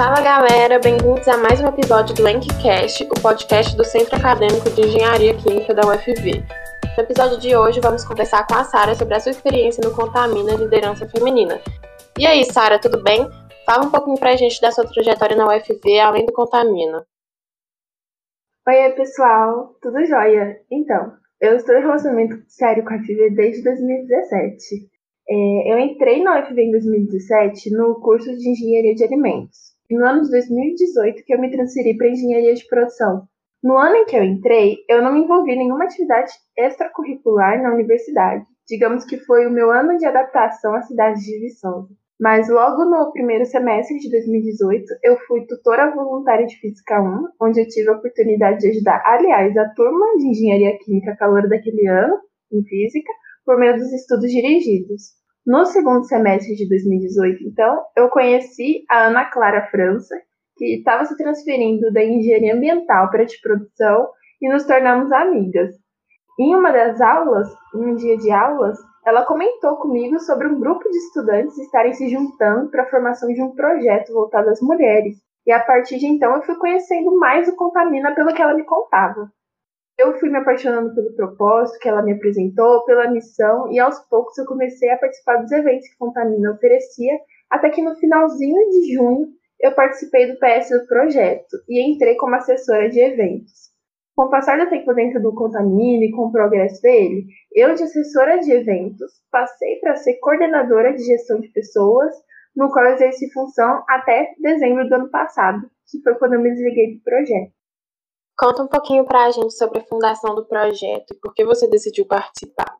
Fala galera, bem-vindos a mais um episódio do ENCCast, o podcast do Centro Acadêmico de Engenharia Química da UFV. No episódio de hoje, vamos conversar com a Sara sobre a sua experiência no Contamina Liderança Feminina. E aí, Sara, tudo bem? Fala um pouquinho pra gente da sua trajetória na UFV, além do Contamina. Oi, pessoal, tudo jóia? Então, eu estou em relacionamento sério com a UFV desde 2017. É, eu entrei na UFV em 2017 no curso de Engenharia de Alimentos no ano de 2018 que eu me transferi para engenharia de produção. No ano em que eu entrei, eu não me envolvi em nenhuma atividade extracurricular na universidade. Digamos que foi o meu ano de adaptação à cidade de Viçosa. Mas logo no primeiro semestre de 2018, eu fui tutora voluntária de Física 1, onde eu tive a oportunidade de ajudar, aliás, a turma de Engenharia Química calor daquele ano, em Física, por meio dos estudos dirigidos. No segundo semestre de 2018, então, eu conheci a Ana Clara França, que estava se transferindo da engenharia ambiental para de produção e nos tornamos amigas. Em uma das aulas, em um dia de aulas, ela comentou comigo sobre um grupo de estudantes estarem se juntando para a formação de um projeto voltado às mulheres. E a partir de então eu fui conhecendo mais o Contamina pelo que ela me contava. Eu fui me apaixonando pelo propósito que ela me apresentou, pela missão, e aos poucos eu comecei a participar dos eventos que Contamina oferecia, até que no finalzinho de junho eu participei do PS do projeto e entrei como assessora de eventos. Com o passar do tempo dentro do Contamina e com o progresso dele, eu, de assessora de eventos, passei para ser coordenadora de gestão de pessoas, no qual eu exerci função até dezembro do ano passado, que foi quando eu me desliguei do projeto. Conta um pouquinho para a gente sobre a fundação do projeto e por que você decidiu participar.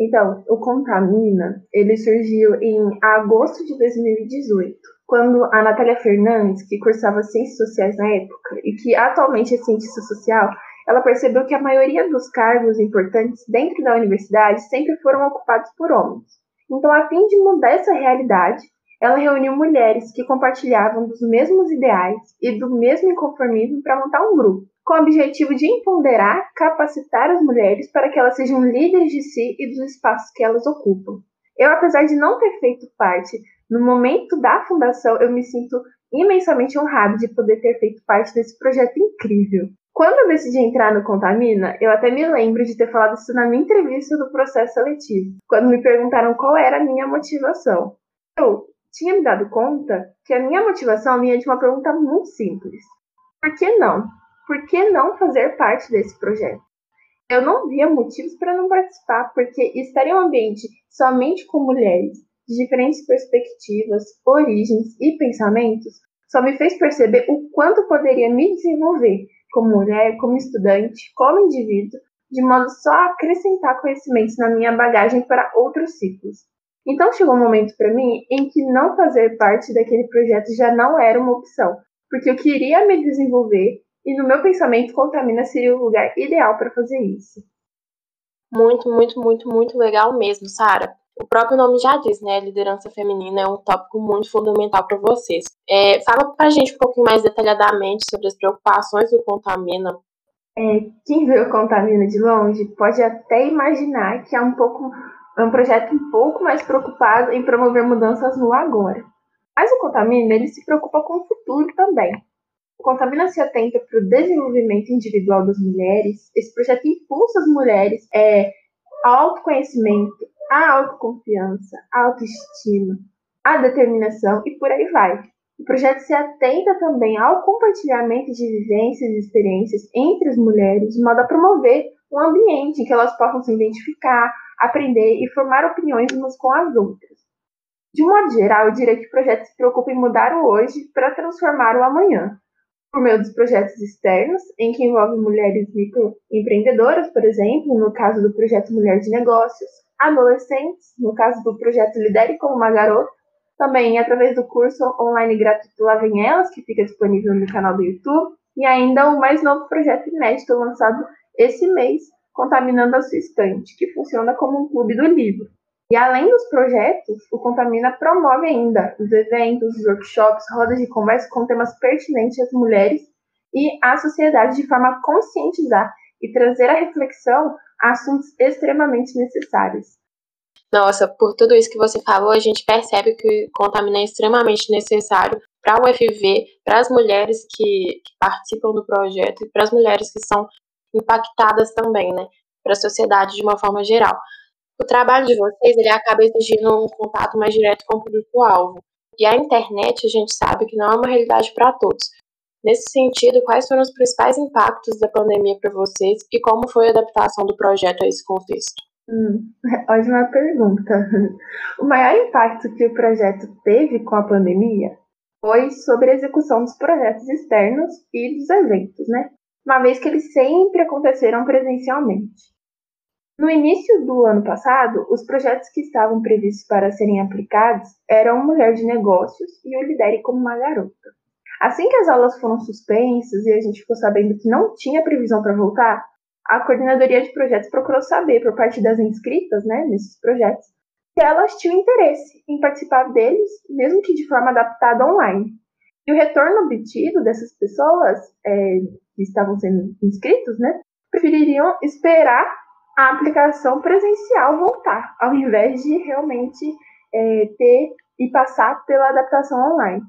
Então, o Contamina, ele surgiu em agosto de 2018, quando a Natália Fernandes, que cursava Ciências Sociais na época e que atualmente é cientista social, ela percebeu que a maioria dos cargos importantes dentro da universidade sempre foram ocupados por homens. Então, a fim de mudar essa realidade, ela reuniu mulheres que compartilhavam dos mesmos ideais e do mesmo inconformismo para montar um grupo com o objetivo de empoderar, capacitar as mulheres para que elas sejam líderes de si e dos espaços que elas ocupam. Eu, apesar de não ter feito parte no momento da fundação, eu me sinto imensamente honrado de poder ter feito parte desse projeto incrível. Quando eu decidi entrar no Contamina, eu até me lembro de ter falado isso na minha entrevista do processo seletivo, quando me perguntaram qual era a minha motivação. Eu tinha me dado conta que a minha motivação vinha de uma pergunta muito simples: por que não? Por que não fazer parte desse projeto? Eu não via motivos para não participar, porque estar em um ambiente somente com mulheres de diferentes perspectivas, origens e pensamentos só me fez perceber o quanto poderia me desenvolver como mulher, como estudante, como indivíduo, de modo só a acrescentar conhecimentos na minha bagagem para outros ciclos. Então chegou um momento para mim em que não fazer parte daquele projeto já não era uma opção, porque eu queria me desenvolver e no meu pensamento, Contamina seria o lugar ideal para fazer isso. Muito, muito, muito, muito legal mesmo, Sara. O próprio nome já diz, né? Liderança feminina é um tópico muito fundamental para vocês. É, fala para a gente um pouquinho mais detalhadamente sobre as preocupações do Contamina. É, quem vê o Contamina de longe pode até imaginar que é um pouco é um projeto um pouco mais preocupado em promover mudanças no agora. Mas o Contamina ele se preocupa com o futuro também. Contamina se atenta para o desenvolvimento individual das mulheres. Esse projeto impulsa as mulheres é, ao autoconhecimento, à autoconfiança, à autoestima, à determinação e por aí vai. O projeto se atenta também ao compartilhamento de vivências e experiências entre as mulheres, de modo a promover um ambiente em que elas possam se identificar, aprender e formar opiniões umas com as outras. De um modo geral, eu diria que o projeto se preocupa em mudar o hoje para transformar o amanhã por meio dos projetos externos, em que envolve mulheres microempreendedoras, por exemplo, no caso do projeto Mulher de Negócios, adolescentes, no caso do projeto Lidere como uma Garota, também através do curso online gratuito Lá Vem Elas, que fica disponível no canal do YouTube, e ainda o mais novo projeto inédito lançado esse mês, Contaminando a Sua Estante, que funciona como um clube do livro. E além dos projetos, o Contamina promove ainda os eventos, os workshops, rodas de conversa com temas pertinentes às mulheres e à sociedade de forma a conscientizar e trazer a reflexão assuntos extremamente necessários. Nossa, por tudo isso que você falou, a gente percebe que o Contamina é extremamente necessário para o UFV, para as mulheres que, que participam do projeto e para as mulheres que são impactadas também, né, para a sociedade de uma forma geral. O trabalho de vocês ele acaba exigindo um contato mais direto com o público-alvo. E a internet, a gente sabe que não é uma realidade para todos. Nesse sentido, quais foram os principais impactos da pandemia para vocês e como foi a adaptação do projeto a esse contexto? Hum, ótima pergunta. O maior impacto que o projeto teve com a pandemia foi sobre a execução dos projetos externos e dos eventos, né? Uma vez que eles sempre aconteceram presencialmente. No início do ano passado, os projetos que estavam previstos para serem aplicados eram Mulher de Negócios e o Lidere como uma Garota. Assim que as aulas foram suspensas e a gente ficou sabendo que não tinha previsão para voltar, a coordenadoria de projetos procurou saber por parte das inscritas né, nesses projetos se elas tinham interesse em participar deles, mesmo que de forma adaptada online. E o retorno obtido dessas pessoas é, que estavam sendo inscritos, né, prefeririam esperar a aplicação presencial voltar, ao invés de realmente é, ter e passar pela adaptação online.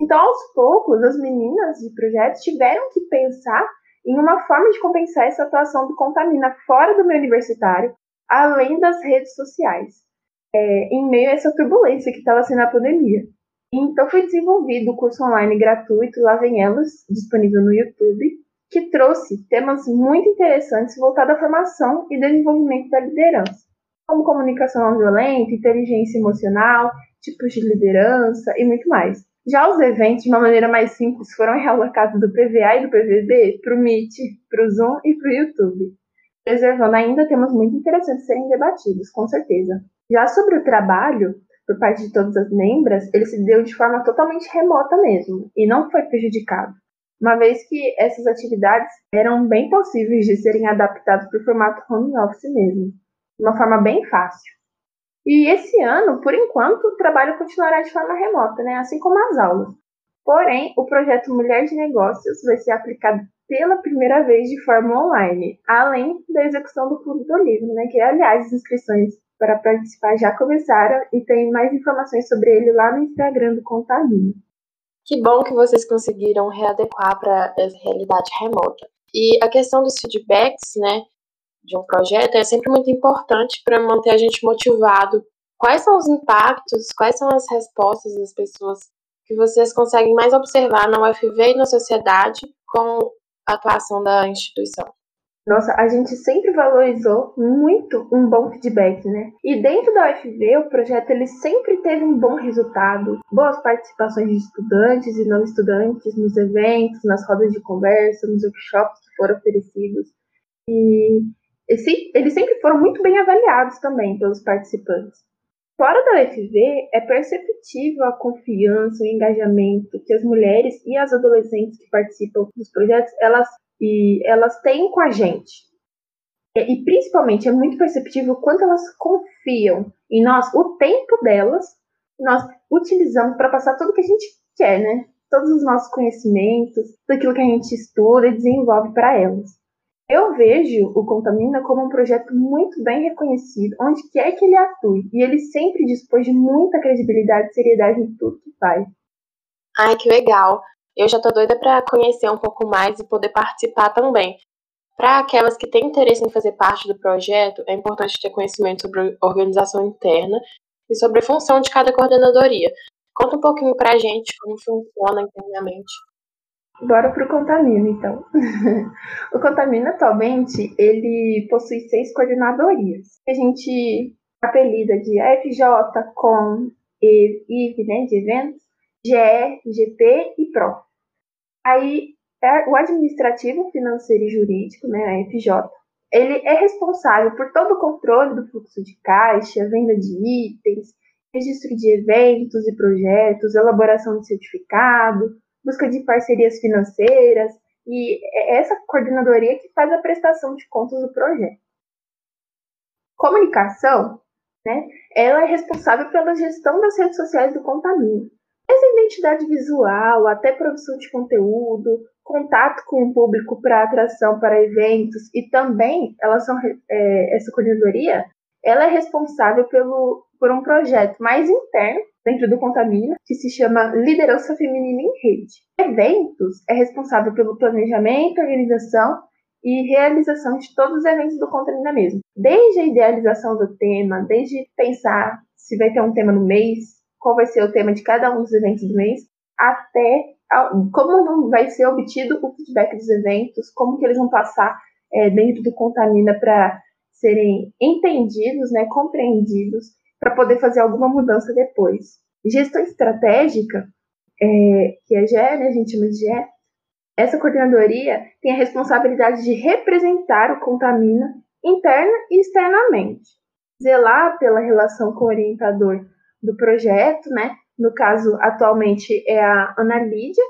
Então, aos poucos, as meninas de projetos tiveram que pensar em uma forma de compensar essa atuação do Contamina fora do meio universitário, além das redes sociais, é, em meio a essa turbulência que estava sendo a pandemia. Então foi desenvolvido o curso online gratuito Lá Vem Elas, disponível no YouTube, que trouxe temas muito interessantes voltados à formação e desenvolvimento da liderança, como comunicação não violenta, inteligência emocional, tipos de liderança e muito mais. Já os eventos, de uma maneira mais simples, foram realocados do PVA e do PVB para o Meet, para o Zoom e para o YouTube, preservando ainda temas muito interessantes serem debatidos, com certeza. Já sobre o trabalho, por parte de todas as membras, ele se deu de forma totalmente remota mesmo, e não foi prejudicado, uma vez que essas atividades eram bem possíveis de serem adaptadas para o formato home office mesmo, de uma forma bem fácil. E esse ano, por enquanto, o trabalho continuará de forma remota, né? assim como as aulas. Porém, o projeto Mulher de Negócios vai ser aplicado pela primeira vez de forma online, além da execução do Clube do Livro, né? que, aliás, as inscrições para participar já começaram e tem mais informações sobre ele lá no Instagram do Contamina. Que bom que vocês conseguiram readequar para essa realidade remota. E a questão dos feedbacks, né, de um projeto é sempre muito importante para manter a gente motivado. Quais são os impactos, quais são as respostas das pessoas que vocês conseguem mais observar na UFV e na sociedade com a atuação da instituição? Nossa, a gente sempre valorizou muito um bom feedback, né? E dentro da UFV, o projeto ele sempre teve um bom resultado, boas participações de estudantes e não estudantes nos eventos, nas rodas de conversa, nos workshops que foram oferecidos. E eles sempre foram muito bem avaliados também pelos participantes. Fora da UFV, é perceptível a confiança o engajamento que as mulheres e as adolescentes que participam dos projetos, elas, e, elas têm com a gente. E, e principalmente é muito perceptível quanto elas confiam em nós, o tempo delas, nós utilizamos para passar tudo que a gente quer, né? Todos os nossos conhecimentos, tudo aquilo que a gente estuda e desenvolve para elas. Eu vejo o Contamina como um projeto muito bem reconhecido, onde quer que ele atue, e ele sempre dispôs de muita credibilidade e seriedade em tudo que faz. Ai, que legal! Eu já tô doida para conhecer um pouco mais e poder participar também. Para aquelas que têm interesse em fazer parte do projeto, é importante ter conhecimento sobre organização interna e sobre a função de cada coordenadoria. Conta um pouquinho para a gente como funciona internamente. Bora pro Contamina, então. o Contamina, atualmente, ele possui seis coordenadorias. A gente apelida de FJ, Com, IV, né, de eventos, GE, GP e PRO. Aí, é o administrativo, financeiro e jurídico, né, a FJ, ele é responsável por todo o controle do fluxo de caixa, venda de itens, registro de eventos e projetos, elaboração de certificado, busca de parcerias financeiras, e é essa coordenadoria que faz a prestação de contas do projeto. Comunicação, né, ela é responsável pela gestão das redes sociais do Contamina. Essa identidade visual, até produção de conteúdo, contato com o público para atração para eventos e também elas são é, essa coordenadoria, ela é responsável pelo, por um projeto mais interno dentro do Contamina, que se chama Liderança Feminina em Rede. Eventos é responsável pelo planejamento, organização e realização de todos os eventos do Contamina mesmo. Desde a idealização do tema, desde pensar se vai ter um tema no mês, qual vai ser o tema de cada um dos eventos do mês, até como vai ser obtido o feedback dos eventos, como que eles vão passar é, dentro do Contamina para serem entendidos, né, compreendidos, para poder fazer alguma mudança depois. Gestão estratégica, é, que é GE, né, a gente chama de GE, essa coordenadoria tem a responsabilidade de representar o Contamina interna e externamente, zelar pela relação com o orientador do projeto, né, no caso atualmente é a Ana Lídia,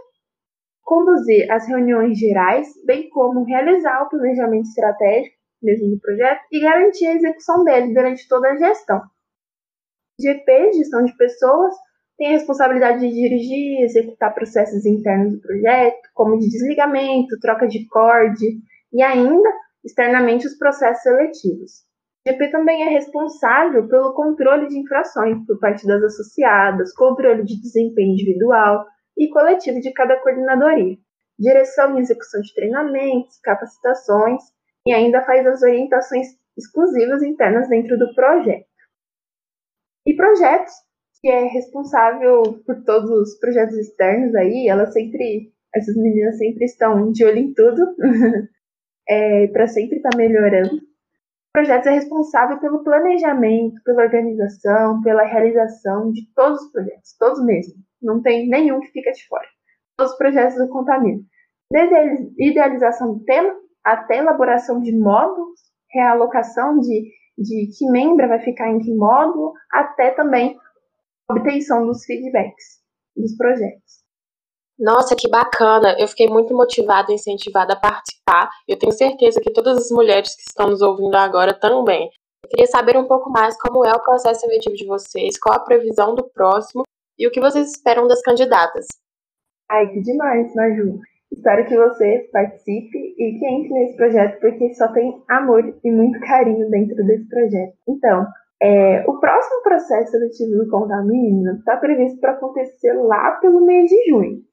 conduzir as reuniões gerais, bem como realizar o planejamento estratégico mesmo do projeto e garantir a execução dele durante toda a gestão. GP, gestão de pessoas, tem a responsabilidade de dirigir e executar processos internos do projeto, como de desligamento, troca de corte e ainda externamente os processos seletivos. GP também é responsável pelo controle de infrações por parte das associadas, controle de desempenho individual e coletivo de cada coordenadoria, direção e execução de treinamentos, capacitações e ainda faz as orientações exclusivas internas dentro do projeto. E projetos, que é responsável por todos os projetos externos aí, ela sempre, essas meninas sempre estão de olho em tudo, é, para sempre estar tá melhorando projetos é responsável pelo planejamento, pela organização, pela realização de todos os projetos, todos mesmo. Não tem nenhum que fica de fora. Todos os projetos do Contamina. Desde a idealização do tema até elaboração de módulos, realocação de, de que membro vai ficar em que módulo, até também obtenção dos feedbacks dos projetos. Nossa, que bacana! Eu fiquei muito motivada e incentivada a participar. Eu tenho certeza que todas as mulheres que estão nos ouvindo agora também. Eu queria saber um pouco mais como é o processo seletivo de vocês, qual a previsão do próximo e o que vocês esperam das candidatas. Ai, que demais, Maju! Espero que você participe e que entre nesse projeto, porque só tem amor e muito carinho dentro desse projeto. Então, é, o próximo processo seletivo do Contamina está previsto para acontecer lá pelo mês de junho.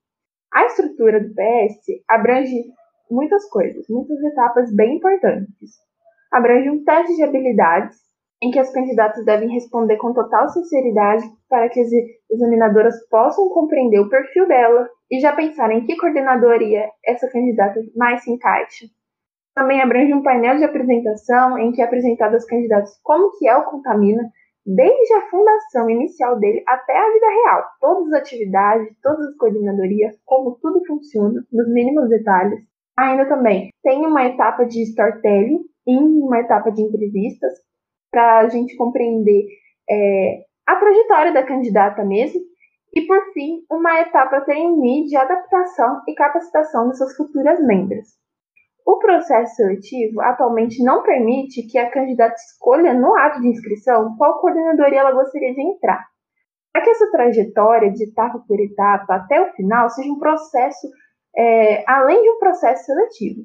A estrutura do PS abrange muitas coisas, muitas etapas bem importantes. Abrange um teste de habilidades, em que as candidatas devem responder com total sinceridade para que as examinadoras possam compreender o perfil dela e já pensar em que coordenadoria essa candidata mais se encaixa. Também abrange um painel de apresentação em que é apresentado aos candidatos como que é o Contamina, desde a fundação inicial dele até a vida real. Todas as atividades, todas as coordenadorias, como tudo funciona, nos mínimos detalhes. Ainda também tem uma etapa de storytelling e uma etapa de entrevistas para a gente compreender é, a trajetória da candidata mesmo. E, por fim, uma etapa trainee de adaptação e capacitação dessas futuras membros. O processo seletivo atualmente não permite que a candidata escolha no ato de inscrição qual coordenadoria ela gostaria de entrar. Para que essa trajetória de etapa por etapa até o final seja um processo, é, além de um processo seletivo,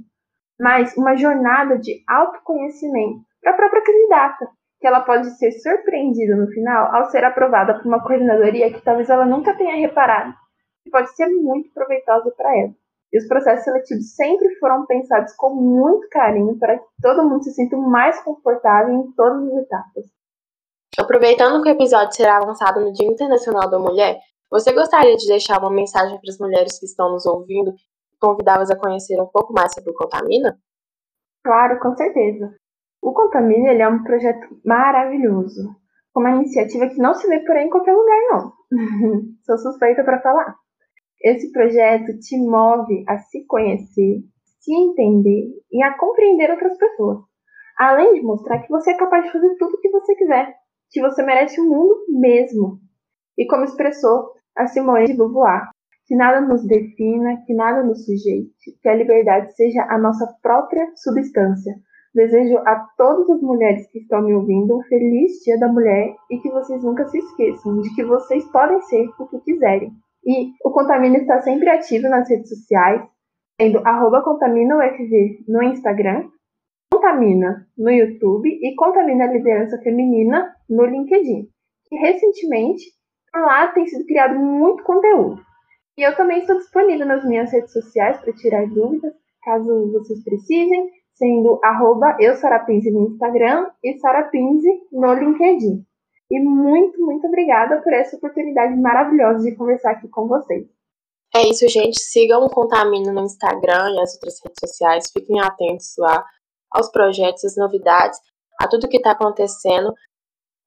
mas uma jornada de autoconhecimento para a própria candidata, que ela pode ser surpreendida no final ao ser aprovada por uma coordenadoria que talvez ela nunca tenha reparado, e pode ser muito proveitosa para ela. E os processos seletivos sempre foram pensados com muito carinho para que todo mundo se sinta mais confortável em todas as etapas. Aproveitando que o episódio será lançado no Dia Internacional da Mulher, você gostaria de deixar uma mensagem para as mulheres que estão nos ouvindo e convidá-las a conhecer um pouco mais sobre o Contamina? Claro, com certeza. O Contamina é um projeto maravilhoso, uma iniciativa que não se vê por aí em qualquer lugar, não. Sou suspeita para falar. Esse projeto te move a se conhecer, se entender e a compreender outras pessoas. Além de mostrar que você é capaz de fazer tudo o que você quiser, que você merece o mundo mesmo. E como expressou a Simone de Beauvoir, que nada nos defina, que nada nos sujeite, que a liberdade seja a nossa própria substância. Desejo a todas as mulheres que estão me ouvindo um feliz Dia da Mulher e que vocês nunca se esqueçam de que vocês podem ser o que quiserem. E o Contamina está sempre ativo nas redes sociais, sendo ContaminaUFV no Instagram, Contamina no YouTube e Contamina Liderança Feminina no LinkedIn. E recentemente Lá tem sido criado muito conteúdo. E eu também estou disponível nas minhas redes sociais para tirar dúvidas, caso vocês precisem, sendo arroba eu no Instagram e Sarapinze no LinkedIn. E muito, muito obrigada por essa oportunidade maravilhosa de conversar aqui com vocês. É isso, gente. Sigam o Contamina no Instagram e as outras redes sociais. Fiquem atentos lá aos projetos, às novidades, a tudo que está acontecendo.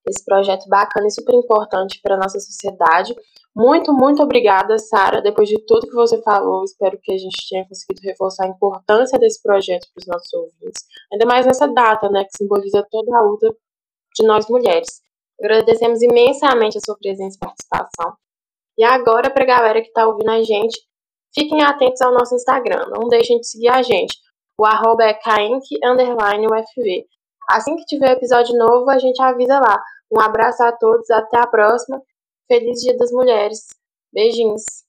Esse projeto bacana e super importante para a nossa sociedade. Muito, muito obrigada, Sara. Depois de tudo que você falou, espero que a gente tenha conseguido reforçar a importância desse projeto para os nossos ouvintes. Ainda mais nessa data, né, que simboliza toda a luta de nós mulheres. Agradecemos imensamente a sua presença e participação. E agora, para a galera que está ouvindo a gente, fiquem atentos ao nosso Instagram. Não deixem de seguir a gente. O arroba é. Assim que tiver episódio novo, a gente avisa lá. Um abraço a todos, até a próxima. Feliz Dia das Mulheres. Beijinhos.